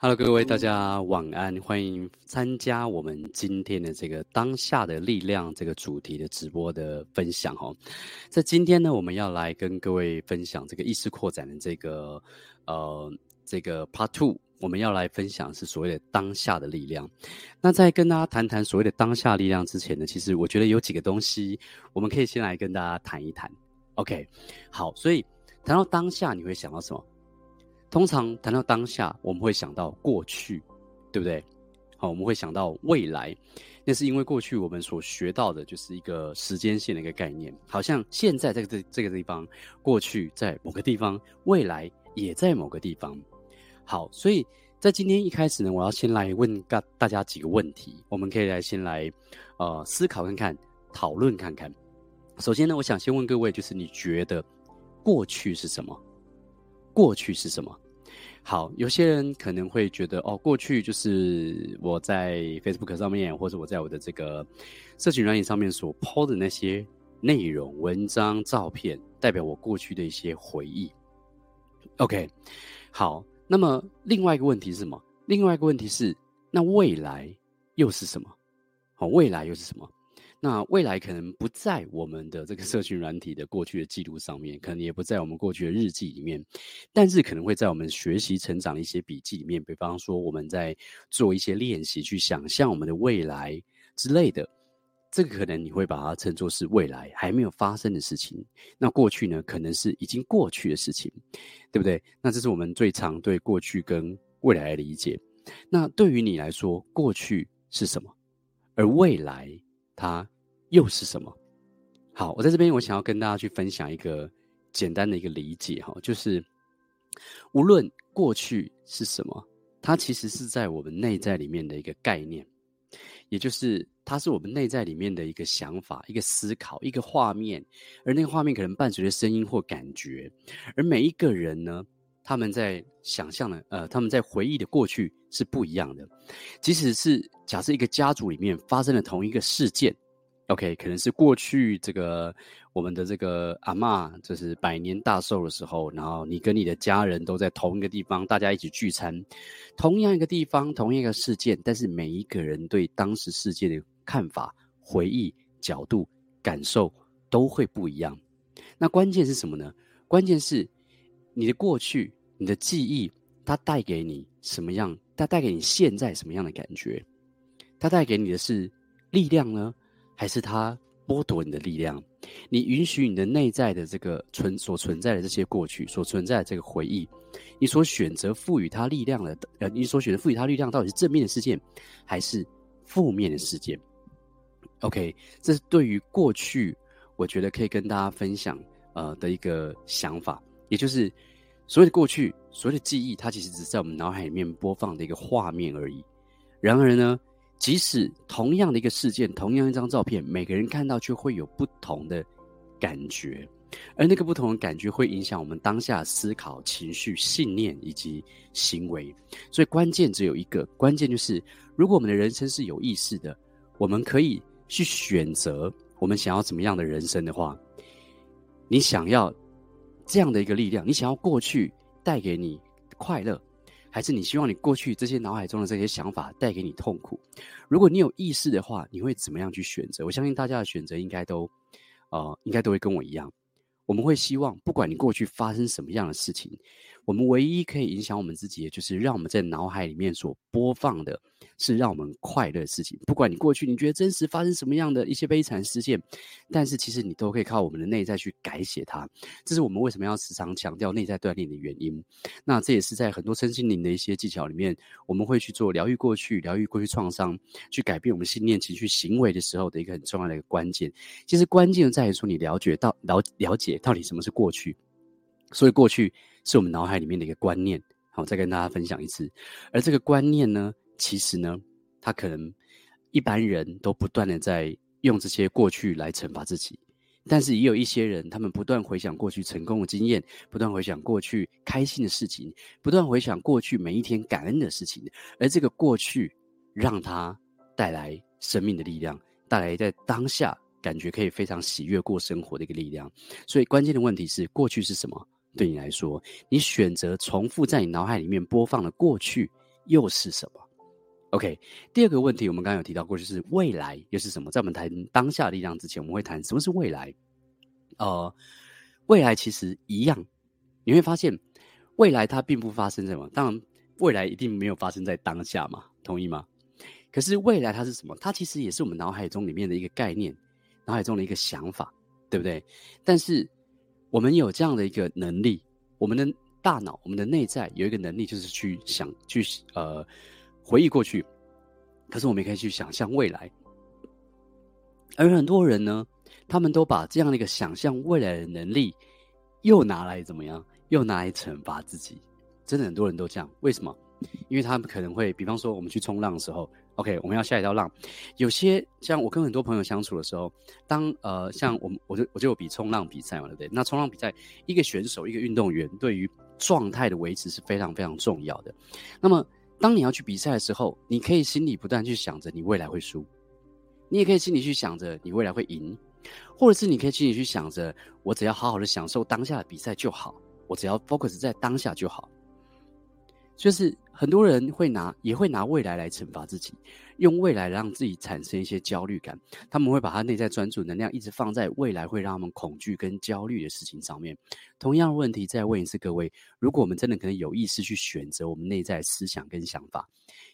Hello，各位大家晚安，欢迎参加我们今天的这个当下的力量这个主题的直播的分享哦。在今天呢，我们要来跟各位分享这个意识扩展的这个呃这个 Part Two，我们要来分享是所谓的当下的力量。那在跟大家谈谈所谓的当下力量之前呢，其实我觉得有几个东西我们可以先来跟大家谈一谈。OK，好，所以谈到当下，你会想到什么？通常谈到当下，我们会想到过去，对不对？好，我们会想到未来，那是因为过去我们所学到的就是一个时间线的一个概念，好像现在在这这个地方，过去在某个地方，未来也在某个地方。好，所以在今天一开始呢，我要先来问大大家几个问题，我们可以来先来呃思考看看，讨论看看。首先呢，我想先问各位，就是你觉得过去是什么？过去是什么？好，有些人可能会觉得，哦，过去就是我在 Facebook 上面，或者我在我的这个社群软体上面所 po 的那些内容、文章、照片，代表我过去的一些回忆。OK，好，那么另外一个问题是什么？另外一个问题是，那未来又是什么？好，未来又是什么？那未来可能不在我们的这个社群软体的过去的记录上面，可能也不在我们过去的日记里面，但是可能会在我们学习成长的一些笔记里面。比方说，我们在做一些练习，去想象我们的未来之类的，这个可能你会把它称作是未来还没有发生的事情。那过去呢，可能是已经过去的事情，对不对？那这是我们最常对过去跟未来的理解。那对于你来说，过去是什么？而未来？它又是什么？好，我在这边，我想要跟大家去分享一个简单的一个理解哈，就是无论过去是什么，它其实是在我们内在里面的一个概念，也就是它是我们内在里面的一个想法、一个思考、一个画面，而那个画面可能伴随着声音或感觉，而每一个人呢，他们在想象的，呃，他们在回忆的过去是不一样的。即使是假设一个家族里面发生了同一个事件，OK，可能是过去这个我们的这个阿嬷就是百年大寿的时候，然后你跟你的家人都在同一个地方，大家一起聚餐，同样一个地方，同一个事件，但是每一个人对当时事件的看法、回忆角度、感受都会不一样。那关键是什么呢？关键是你的过去。你的记忆，它带给你什么样？它带给你现在什么样的感觉？它带给你的是力量呢，还是它剥夺你的力量？你允许你的内在的这个存所存在的这些过去，所存在的这个回忆，你所选择赋予它力量的，呃，你所选择赋予它力量，到底是正面的事件，还是负面的事件？OK，这是对于过去，我觉得可以跟大家分享呃的一个想法，也就是。所谓的过去，所谓的记忆，它其实只是在我们脑海里面播放的一个画面而已。然而呢，即使同样的一个事件，同样一张照片，每个人看到却会有不同的感觉，而那个不同的感觉会影响我们当下思考、情绪、信念以及行为。所以关键只有一个，关键就是如果我们的人生是有意识的，我们可以去选择我们想要怎么样的人生的话，你想要。这样的一个力量，你想要过去带给你快乐，还是你希望你过去这些脑海中的这些想法带给你痛苦？如果你有意识的话，你会怎么样去选择？我相信大家的选择应该都，呃，应该都会跟我一样。我们会希望，不管你过去发生什么样的事情，我们唯一可以影响我们自己的，就是让我们在脑海里面所播放的。是让我们快乐的事情。不管你过去你觉得真实发生什么样的一些悲惨事件，但是其实你都可以靠我们的内在去改写它。这是我们为什么要时常强调内在锻炼的原因。那这也是在很多身心灵的一些技巧里面，我们会去做疗愈过去、疗愈过去创伤，去改变我们信念、情绪、行为的时候的一个很重要的一个关键。其实关键在于说，你了解到了了解到底什么是过去。所以过去是我们脑海里面的一个观念。好，再跟大家分享一次。而这个观念呢，其实呢，他可能一般人都不断的在用这些过去来惩罚自己，但是也有一些人，他们不断回想过去成功的经验，不断回想过去开心的事情，不断回想过去每一天感恩的事情，而这个过去让他带来生命的力量，带来在当下感觉可以非常喜悦过生活的一个力量。所以关键的问题是，过去是什么？对你来说，你选择重复在你脑海里面播放的过去。又是什么？OK，第二个问题我们刚刚有提到过，就是未来又是什么？在我们谈当下力量之前，我们会谈什么是未来？呃，未来其实一样，你会发现未来它并不发生什么？当然，未来一定没有发生在当下嘛，同意吗？可是未来它是什么？它其实也是我们脑海中里面的一个概念，脑海中的一个想法，对不对？但是我们有这样的一个能力，我们的大脑，我们的内在有一个能力，就是去想，去呃回忆过去。可是我们也可以去想象未来，而很多人呢，他们都把这样的一个想象未来的能力，又拿来怎么样？又拿来惩罚自己。真的很多人都这样，为什么？因为他们可能会，比方说我们去冲浪的时候。OK，我们要下一道浪。有些像我跟很多朋友相处的时候，当呃像我们我就我就有比冲浪比赛嘛，对不对？那冲浪比赛，一个选手一个运动员对于状态的维持是非常非常重要的。那么当你要去比赛的时候，你可以心里不断去想着你未来会输，你也可以心里去想着你未来会赢，或者是你可以心里去想着我只要好好的享受当下的比赛就好，我只要 focus 在当下就好。就是很多人会拿，也会拿未来来惩罚自己，用未来让自己产生一些焦虑感。他们会把他内在专注能量一直放在未来会让他们恐惧跟焦虑的事情上面。同样的问题，再问一次各位：如果我们真的可能有意识去选择我们内在思想跟想法，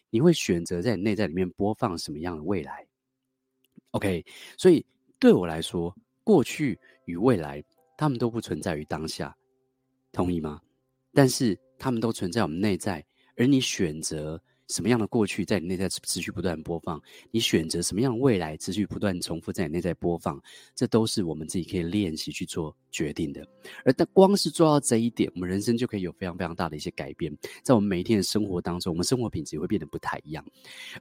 你会选择在你内在里面播放什么样的未来？OK，所以对我来说，过去与未来，他们都不存在于当下，同意吗？但是。他们都存在我们内在，而你选择什么样的过去在你内在持续不断播放，你选择什么样的未来持续不断重复在你内在播放，这都是我们自己可以练习去做决定的。而但光是做到这一点，我们人生就可以有非常非常大的一些改变，在我们每一天的生活当中，我们生活品质也会变得不太一样。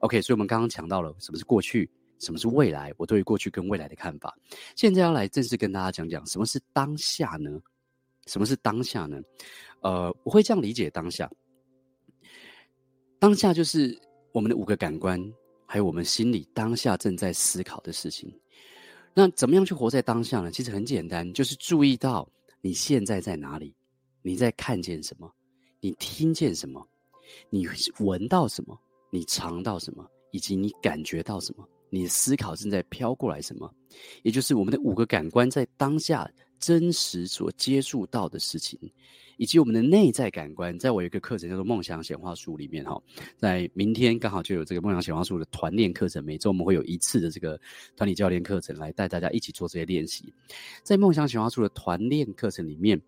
OK，所以我们刚刚讲到了什么是过去，什么是未来，我对于过去跟未来的看法。现在要来正式跟大家讲讲什么是当下呢？什么是当下呢？呃，我会这样理解当下。当下就是我们的五个感官，还有我们心里当下正在思考的事情。那怎么样去活在当下呢？其实很简单，就是注意到你现在在哪里，你在看见什么，你听见什么，你闻到什么，你尝到什么，以及你感觉到什么，你思考正在飘过来什么，也就是我们的五个感官在当下。真实所接触到的事情，以及我们的内在感官，在我有一个课程叫做《梦想显化术》里面哈，在明天刚好就有这个梦想显化术的团练课程，每周我们会有一次的这个团体教练课程来带大家一起做这些练习。在梦想显化术的团练课程里面，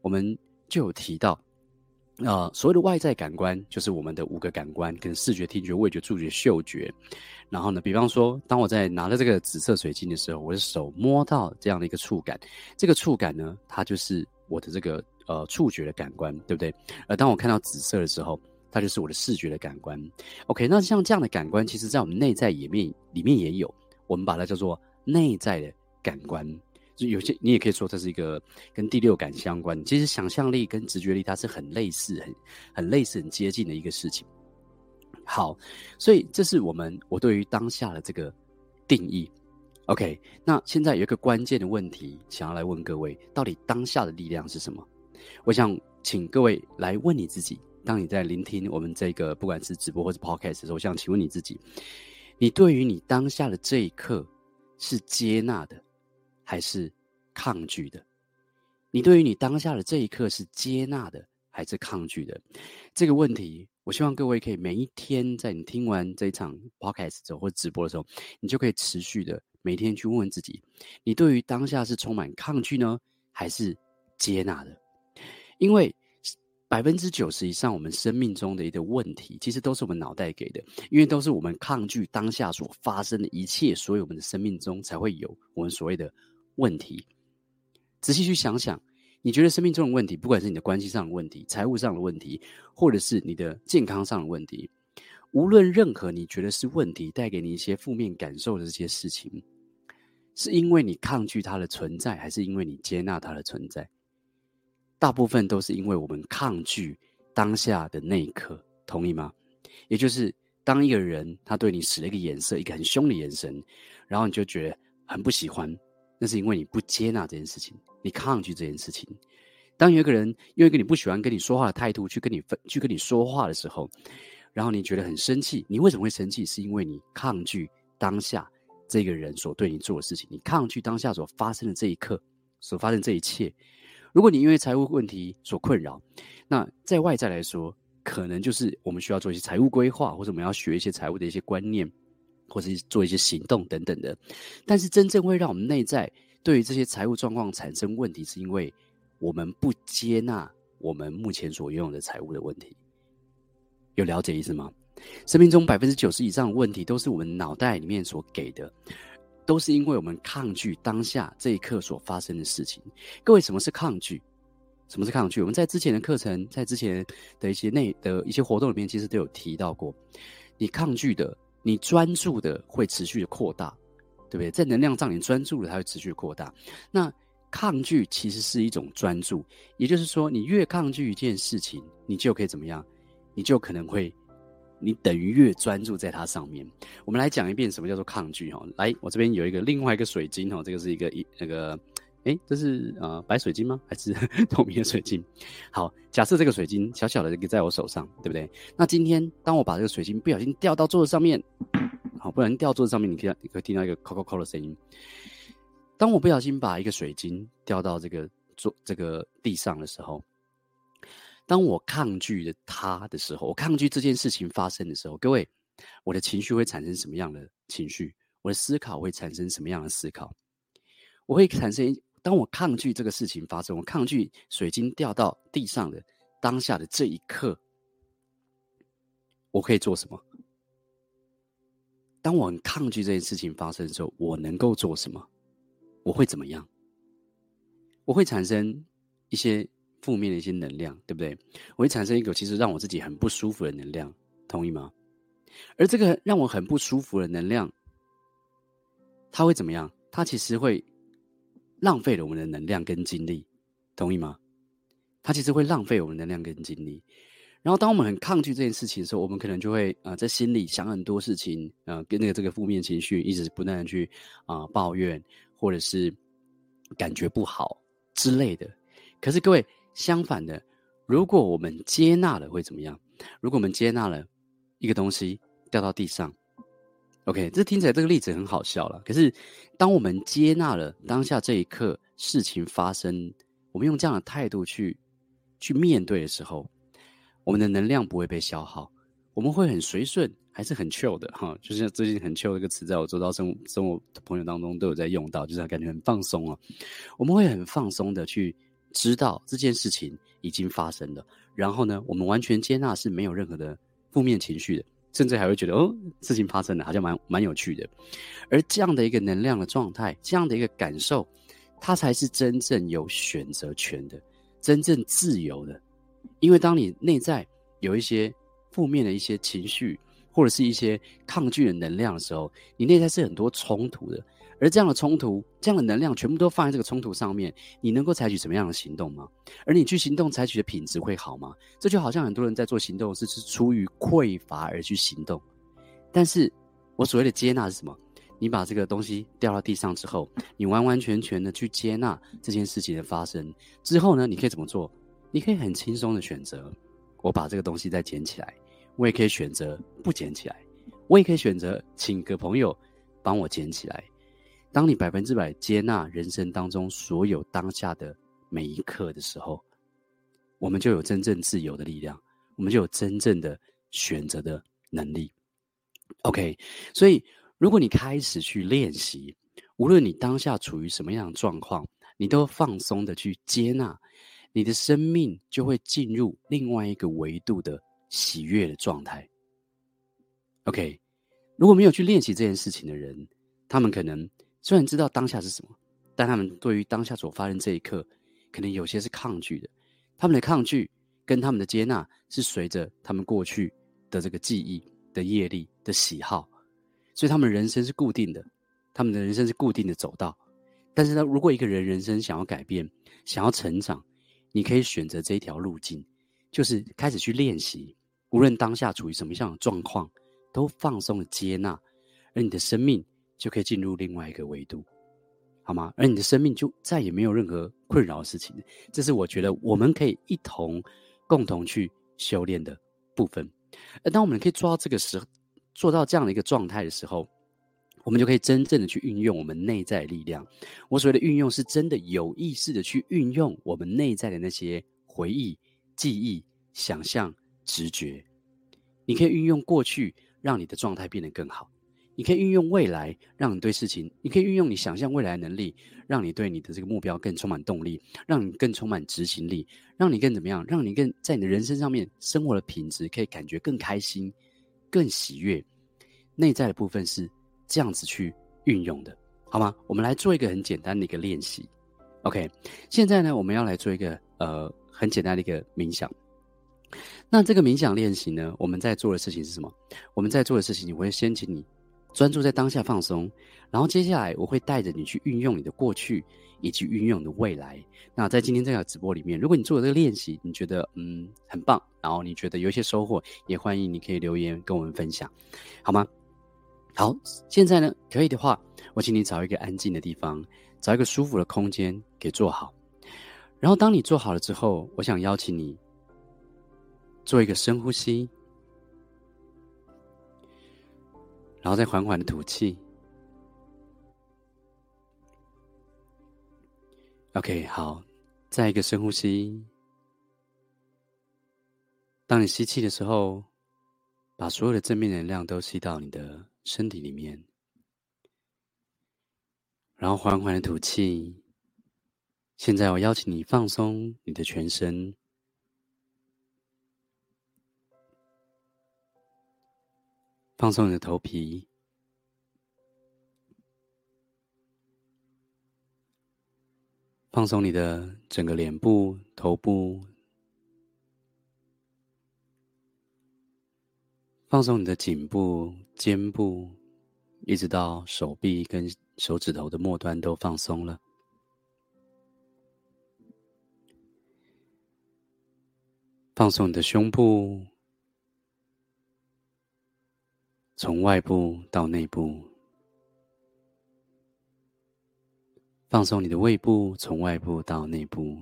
我们就有提到。呃，所谓的外在感官就是我们的五个感官，跟视觉、听觉、味觉、触觉、嗅觉。然后呢，比方说，当我在拿着这个紫色水晶的时候，我的手摸到这样的一个触感，这个触感呢，它就是我的这个呃触觉的感官，对不对？而当我看到紫色的时候，它就是我的视觉的感官。OK，那像这样的感官，其实在我们内在里面里面也有，我们把它叫做内在的感官。有些你也可以说这是一个跟第六感相关，其实想象力跟直觉力它是很类似、很很类似、很接近的一个事情。好，所以这是我们我对于当下的这个定义。OK，那现在有一个关键的问题想要来问各位：到底当下的力量是什么？我想请各位来问你自己。当你在聆听我们这个不管是直播或者 Podcast 的时候，我想请问你自己：你对于你当下的这一刻是接纳的？还是抗拒的？你对于你当下的这一刻是接纳的，还是抗拒的？这个问题，我希望各位可以每一天在你听完这一场 podcast 之后或者直播的时候，你就可以持续的每天去问问自己：你对于当下是充满抗拒呢，还是接纳的？因为百分之九十以上我们生命中的一个问题，其实都是我们脑袋给的，因为都是我们抗拒当下所发生的一切，所以我们的生命中才会有我们所谓的。问题，仔细去想想，你觉得生命中的问题，不管是你的关系上的问题、财务上的问题，或者是你的健康上的问题，无论任何你觉得是问题，带给你一些负面感受的这些事情，是因为你抗拒它的存在，还是因为你接纳它的存在？大部分都是因为我们抗拒当下的那一刻，同意吗？也就是当一个人他对你使了一个眼色，一个很凶的眼神，然后你就觉得很不喜欢。那是因为你不接纳这件事情，你抗拒这件事情。当有一个人用一个你不喜欢跟你说话的态度去跟你分去跟你说话的时候，然后你觉得很生气，你为什么会生气？是因为你抗拒当下这个人所对你做的事情，你抗拒当下所发生的这一刻所发生这一切。如果你因为财务问题所困扰，那在外在来说，可能就是我们需要做一些财务规划，或者我们要学一些财务的一些观念，或是做一些行动等等的。但是真正会让我们内在对于这些财务状况产生问题，是因为我们不接纳我们目前所拥有的财务的问题。有了解意思吗？生命中百分之九十以上的问题都是我们脑袋里面所给的，都是因为我们抗拒当下这一刻所发生的事情。各位，什么是抗拒？什么是抗拒？我们在之前的课程，在之前的一些内的一些活动里面，其实都有提到过。你抗拒的，你专注的会持续的扩大，对不对？在能量上，你专注的，它会持续扩大。那抗拒其实是一种专注，也就是说，你越抗拒一件事情，你就可以怎么样？你就可能会，你等于越专注在它上面。我们来讲一遍什么叫做抗拒哈。来，我这边有一个另外一个水晶哈，这个是一个一那个，诶，这是呃白水晶吗？还是 透明的水晶？好，假设这个水晶小小的一个在我手上，对不对？那今天当我把这个水晶不小心掉到桌子上面，好，不小心掉桌子上面，你可以你可以听到一个扣扣扣的声音。当我不小心把一个水晶掉到这个桌这个地上的时候。当我抗拒了他的时候，我抗拒这件事情发生的时候，各位，我的情绪会产生什么样的情绪？我的思考会产生什么样的思考？我会产生，当我抗拒这个事情发生，我抗拒水晶掉到地上的当下的这一刻，我可以做什么？当我很抗拒这件事情发生的时候，我能够做什么？我会怎么样？我会产生一些。负面的一些能量，对不对？我会产生一个其实让我自己很不舒服的能量，同意吗？而这个让我很不舒服的能量，它会怎么样？它其实会浪费了我们的能量跟精力，同意吗？它其实会浪费我们能量跟精力。然后，当我们很抗拒这件事情的时候，我们可能就会啊、呃，在心里想很多事情，呃，跟那个这个负面情绪一直不断的去啊、抱怨，或者是感觉不好之类的。可是各位。相反的，如果我们接纳了，会怎么样？如果我们接纳了一个东西掉到地上，OK，这听起来这个例子很好笑了。可是，当我们接纳了当下这一刻事情发生，我们用这样的态度去去面对的时候，我们的能量不会被消耗，我们会很随顺，还是很 chill 的哈。就是最近很 chill 这个词，在我周遭生生活的朋友当中都有在用到，就是感觉很放松啊。我们会很放松的去。知道这件事情已经发生了，然后呢，我们完全接纳是没有任何的负面情绪的，甚至还会觉得哦，事情发生了，好像蛮蛮有趣的。而这样的一个能量的状态，这样的一个感受，它才是真正有选择权的，真正自由的。因为当你内在有一些负面的一些情绪，或者是一些抗拒的能量的时候，你内在是很多冲突的。而这样的冲突，这样的能量，全部都放在这个冲突上面，你能够采取什么样的行动吗？而你去行动采取的品质会好吗？这就好像很多人在做行动是是出于匮乏而去行动，但是我所谓的接纳是什么？你把这个东西掉到地上之后，你完完全全的去接纳这件事情的发生之后呢，你可以怎么做？你可以很轻松的选择，我把这个东西再捡起来，我也可以选择不捡起来，我也可以选择请个朋友帮我捡起来。当你百分之百接纳人生当中所有当下的每一刻的时候，我们就有真正自由的力量，我们就有真正的选择的能力。OK，所以如果你开始去练习，无论你当下处于什么样的状况，你都放松的去接纳，你的生命就会进入另外一个维度的喜悦的状态。OK，如果没有去练习这件事情的人，他们可能。虽然知道当下是什么，但他们对于当下所发生这一刻，可能有些是抗拒的。他们的抗拒跟他们的接纳，是随着他们过去的这个记忆的业力的喜好，所以他们人生是固定的，他们的人生是固定的走道。但是呢，如果一个人人生想要改变，想要成长，你可以选择这一条路径，就是开始去练习，无论当下处于什么样的状况，都放松的接纳，而你的生命。就可以进入另外一个维度，好吗？而你的生命就再也没有任何困扰的事情。这是我觉得我们可以一同共同去修炼的部分。而当我们可以做到这个时，做到这样的一个状态的时候，我们就可以真正的去运用我们内在的力量。我所谓的运用，是真的有意识的去运用我们内在的那些回忆、记忆、想象、直觉。你可以运用过去，让你的状态变得更好；你可以运用未来，让你对事情；你可以运用你想象未来的能力，让你对你的这个目标更充满动力，让你更充满执行力，让你更怎么样？让你更在你的人生上面生活的品质可以感觉更开心、更喜悦。内在的部分是。这样子去运用的，好吗？我们来做一个很简单的一个练习。OK，现在呢，我们要来做一个呃很简单的一个冥想。那这个冥想练习呢，我们在做的事情是什么？我们在做的事情，我会先请你专注在当下放松，然后接下来我会带着你去运用你的过去以及运用你的未来。那在今天这个直播里面，如果你做了这个练习，你觉得嗯很棒，然后你觉得有一些收获，也欢迎你可以留言跟我们分享，好吗？好，现在呢，可以的话，我请你找一个安静的地方，找一个舒服的空间给坐好。然后，当你坐好了之后，我想邀请你做一个深呼吸，然后再缓缓的吐气。OK，好，再一个深呼吸。当你吸气的时候，把所有的正面能量都吸到你的。身体里面，然后缓缓的吐气。现在我邀请你放松你的全身，放松你的头皮，放松你的整个脸部、头部，放松你的颈部。肩部，一直到手臂跟手指头的末端都放松了。放松你的胸部，从外部到内部。放松你的胃部，从外部到内部。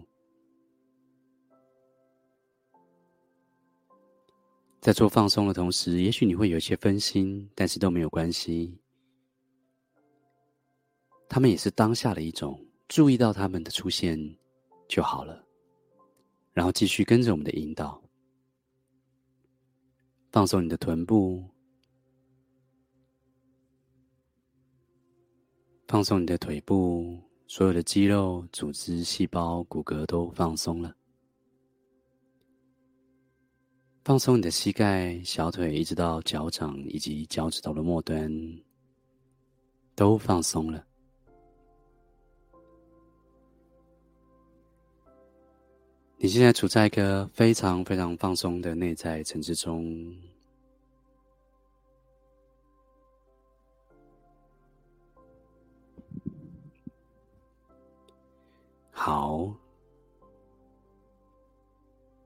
在做放松的同时，也许你会有一些分心，但是都没有关系。他们也是当下的一种，注意到他们的出现就好了。然后继续跟着我们的引导，放松你的臀部，放松你的腿部，所有的肌肉、组织、细胞、骨骼都放松了。放松你的膝盖、小腿，一直到脚掌以及脚趾头的末端，都放松了。你现在处在一个非常非常放松的内在层次中。好。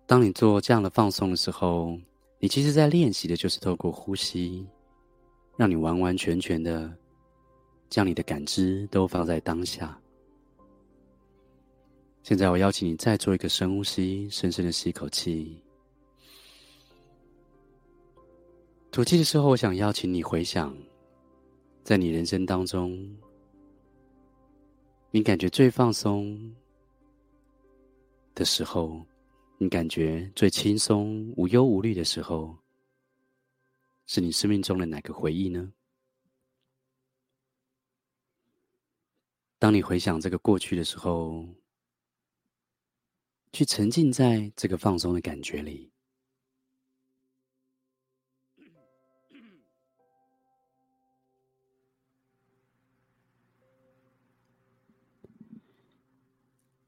当你做这样的放松的时候，你其实在练习的就是透过呼吸，让你完完全全的将你的感知都放在当下。现在我邀请你再做一个深呼吸，深深的吸一口气。吐气的时候，我想邀请你回想，在你人生当中，你感觉最放松的时候。你感觉最轻松、无忧无虑的时候，是你生命中的哪个回忆呢？当你回想这个过去的时候，去沉浸在这个放松的感觉里，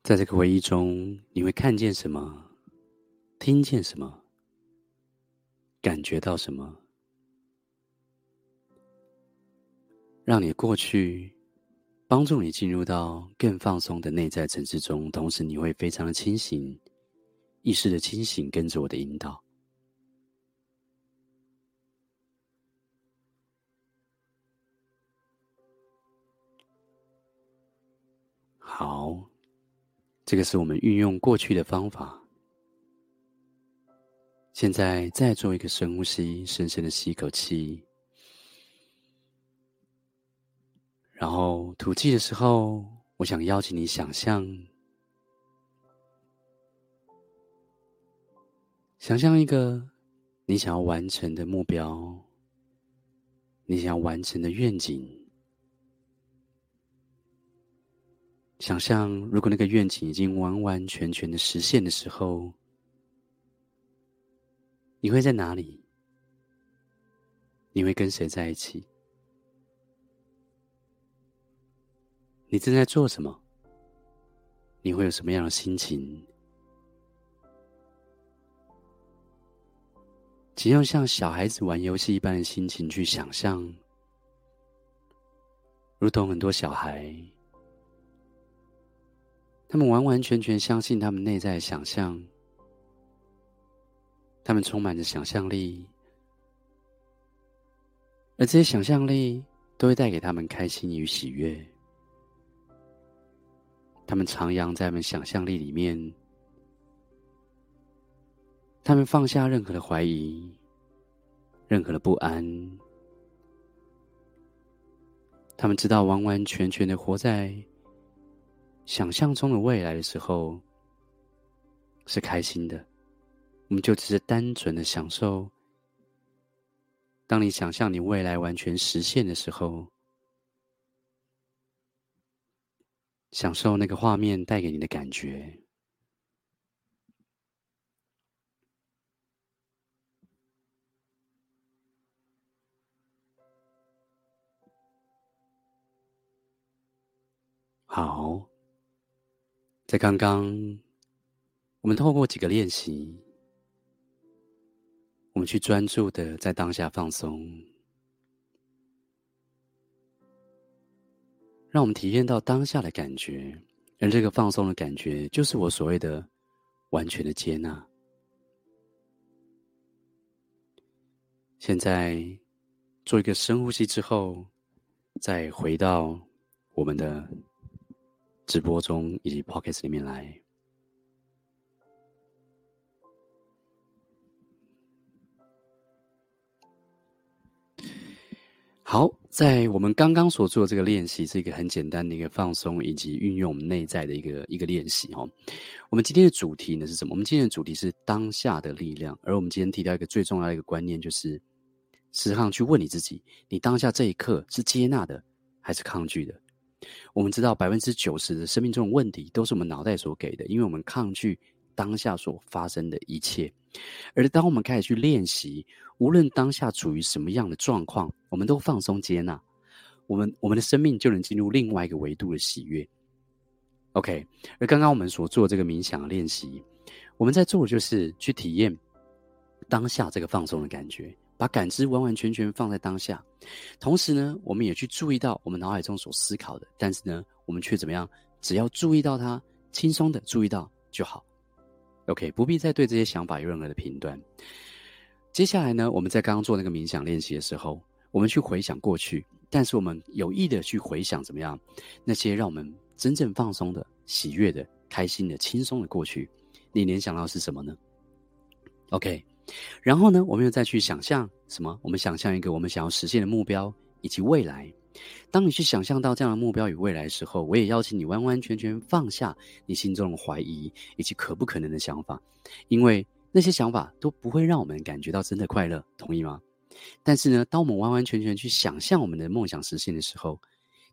在这个回忆中，你会看见什么？听见什么？感觉到什么？让你过去帮助你进入到更放松的内在层次中，同时你会非常的清醒，意识的清醒，跟着我的引导。好，这个是我们运用过去的方法。现在再做一个深呼吸，深深的吸一口气，然后吐气的时候，我想邀请你想象，想象一个你想要完成的目标，你想要完成的愿景。想象，如果那个愿景已经完完全全的实现的时候，你会在哪里？你会跟谁在一起？你正在做什么？你会有什么样的心情？请用像小孩子玩游戏一般的心情去想象，如同很多小孩。他们完完全全相信他们内在的想象，他们充满着想象力，而这些想象力都会带给他们开心与喜悦。他们徜徉在他们想象力里面，他们放下任何的怀疑，任何的不安，他们知道完完全全的活在。想象中的未来的时候，是开心的，我们就只是单纯的享受。当你想象你未来完全实现的时候，享受那个画面带给你的感觉。好。在刚刚，我们透过几个练习，我们去专注的在当下放松，让我们体验到当下的感觉，而这个放松的感觉，就是我所谓的完全的接纳。现在做一个深呼吸之后，再回到我们的。直播中以及 Pocket 里面来。好，在我们刚刚所做的这个练习是一个很简单的一个放松以及运用我们内在的一个一个练习哦。我们今天的主题呢是什么？我们今天的主题是当下的力量。而我们今天提到一个最重要的一个观念，就是时常去问你自己：你当下这一刻是接纳的还是抗拒的？我们知道百分之九十的生命中的问题都是我们脑袋所给的，因为我们抗拒当下所发生的一切。而当我们开始去练习，无论当下处于什么样的状况，我们都放松接纳，我们我们的生命就能进入另外一个维度的喜悦。OK，而刚刚我们所做这个冥想练习，我们在做的就是去体验当下这个放松的感觉。把感知完完全全放在当下，同时呢，我们也去注意到我们脑海中所思考的，但是呢，我们却怎么样？只要注意到它，轻松的注意到就好。OK，不必再对这些想法有任何的评断。接下来呢，我们在刚刚做那个冥想练习的时候，我们去回想过去，但是我们有意的去回想怎么样？那些让我们真正放松的、喜悦的、开心的、轻松的过去，你联想到是什么呢？OK。然后呢，我们又再去想象什么？我们想象一个我们想要实现的目标以及未来。当你去想象到这样的目标与未来的时候，我也邀请你完完全全放下你心中的怀疑以及可不可能的想法，因为那些想法都不会让我们感觉到真的快乐，同意吗？但是呢，当我们完完全全去想象我们的梦想实现的时候，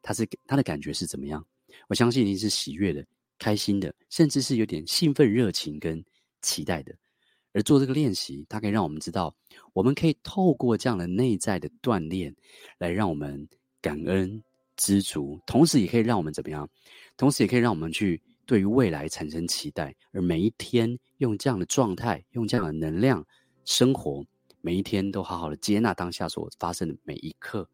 它是它的感觉是怎么样？我相信一定是喜悦的、开心的，甚至是有点兴奋、热情跟期待的。而做这个练习，它可以让我们知道，我们可以透过这样的内在的锻炼，来让我们感恩、知足，同时也可以让我们怎么样？同时也可以让我们去对于未来产生期待。而每一天用这样的状态，用这样的能量生活，每一天都好好的接纳当下所发生的每一刻，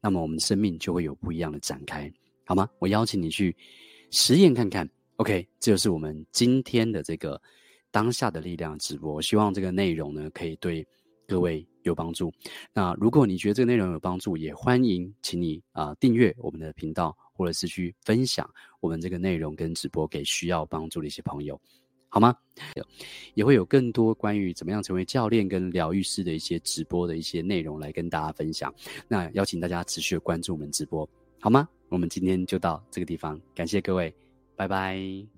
那么我们生命就会有不一样的展开，好吗？我邀请你去实验看看。OK，这就是我们今天的这个。当下的力量直播，希望这个内容呢可以对各位有帮助。那如果你觉得这个内容有帮助，也欢迎请你啊、订阅我们的频道，或者是去分享我们这个内容跟直播给需要帮助的一些朋友。好吗？也会有更多关于怎么样成为教练跟疗愈师的一些直播的一些内容来跟大家分享。那邀请大家持续关注我们直播，好吗？我们今天就到这个地方，感谢各位，拜拜。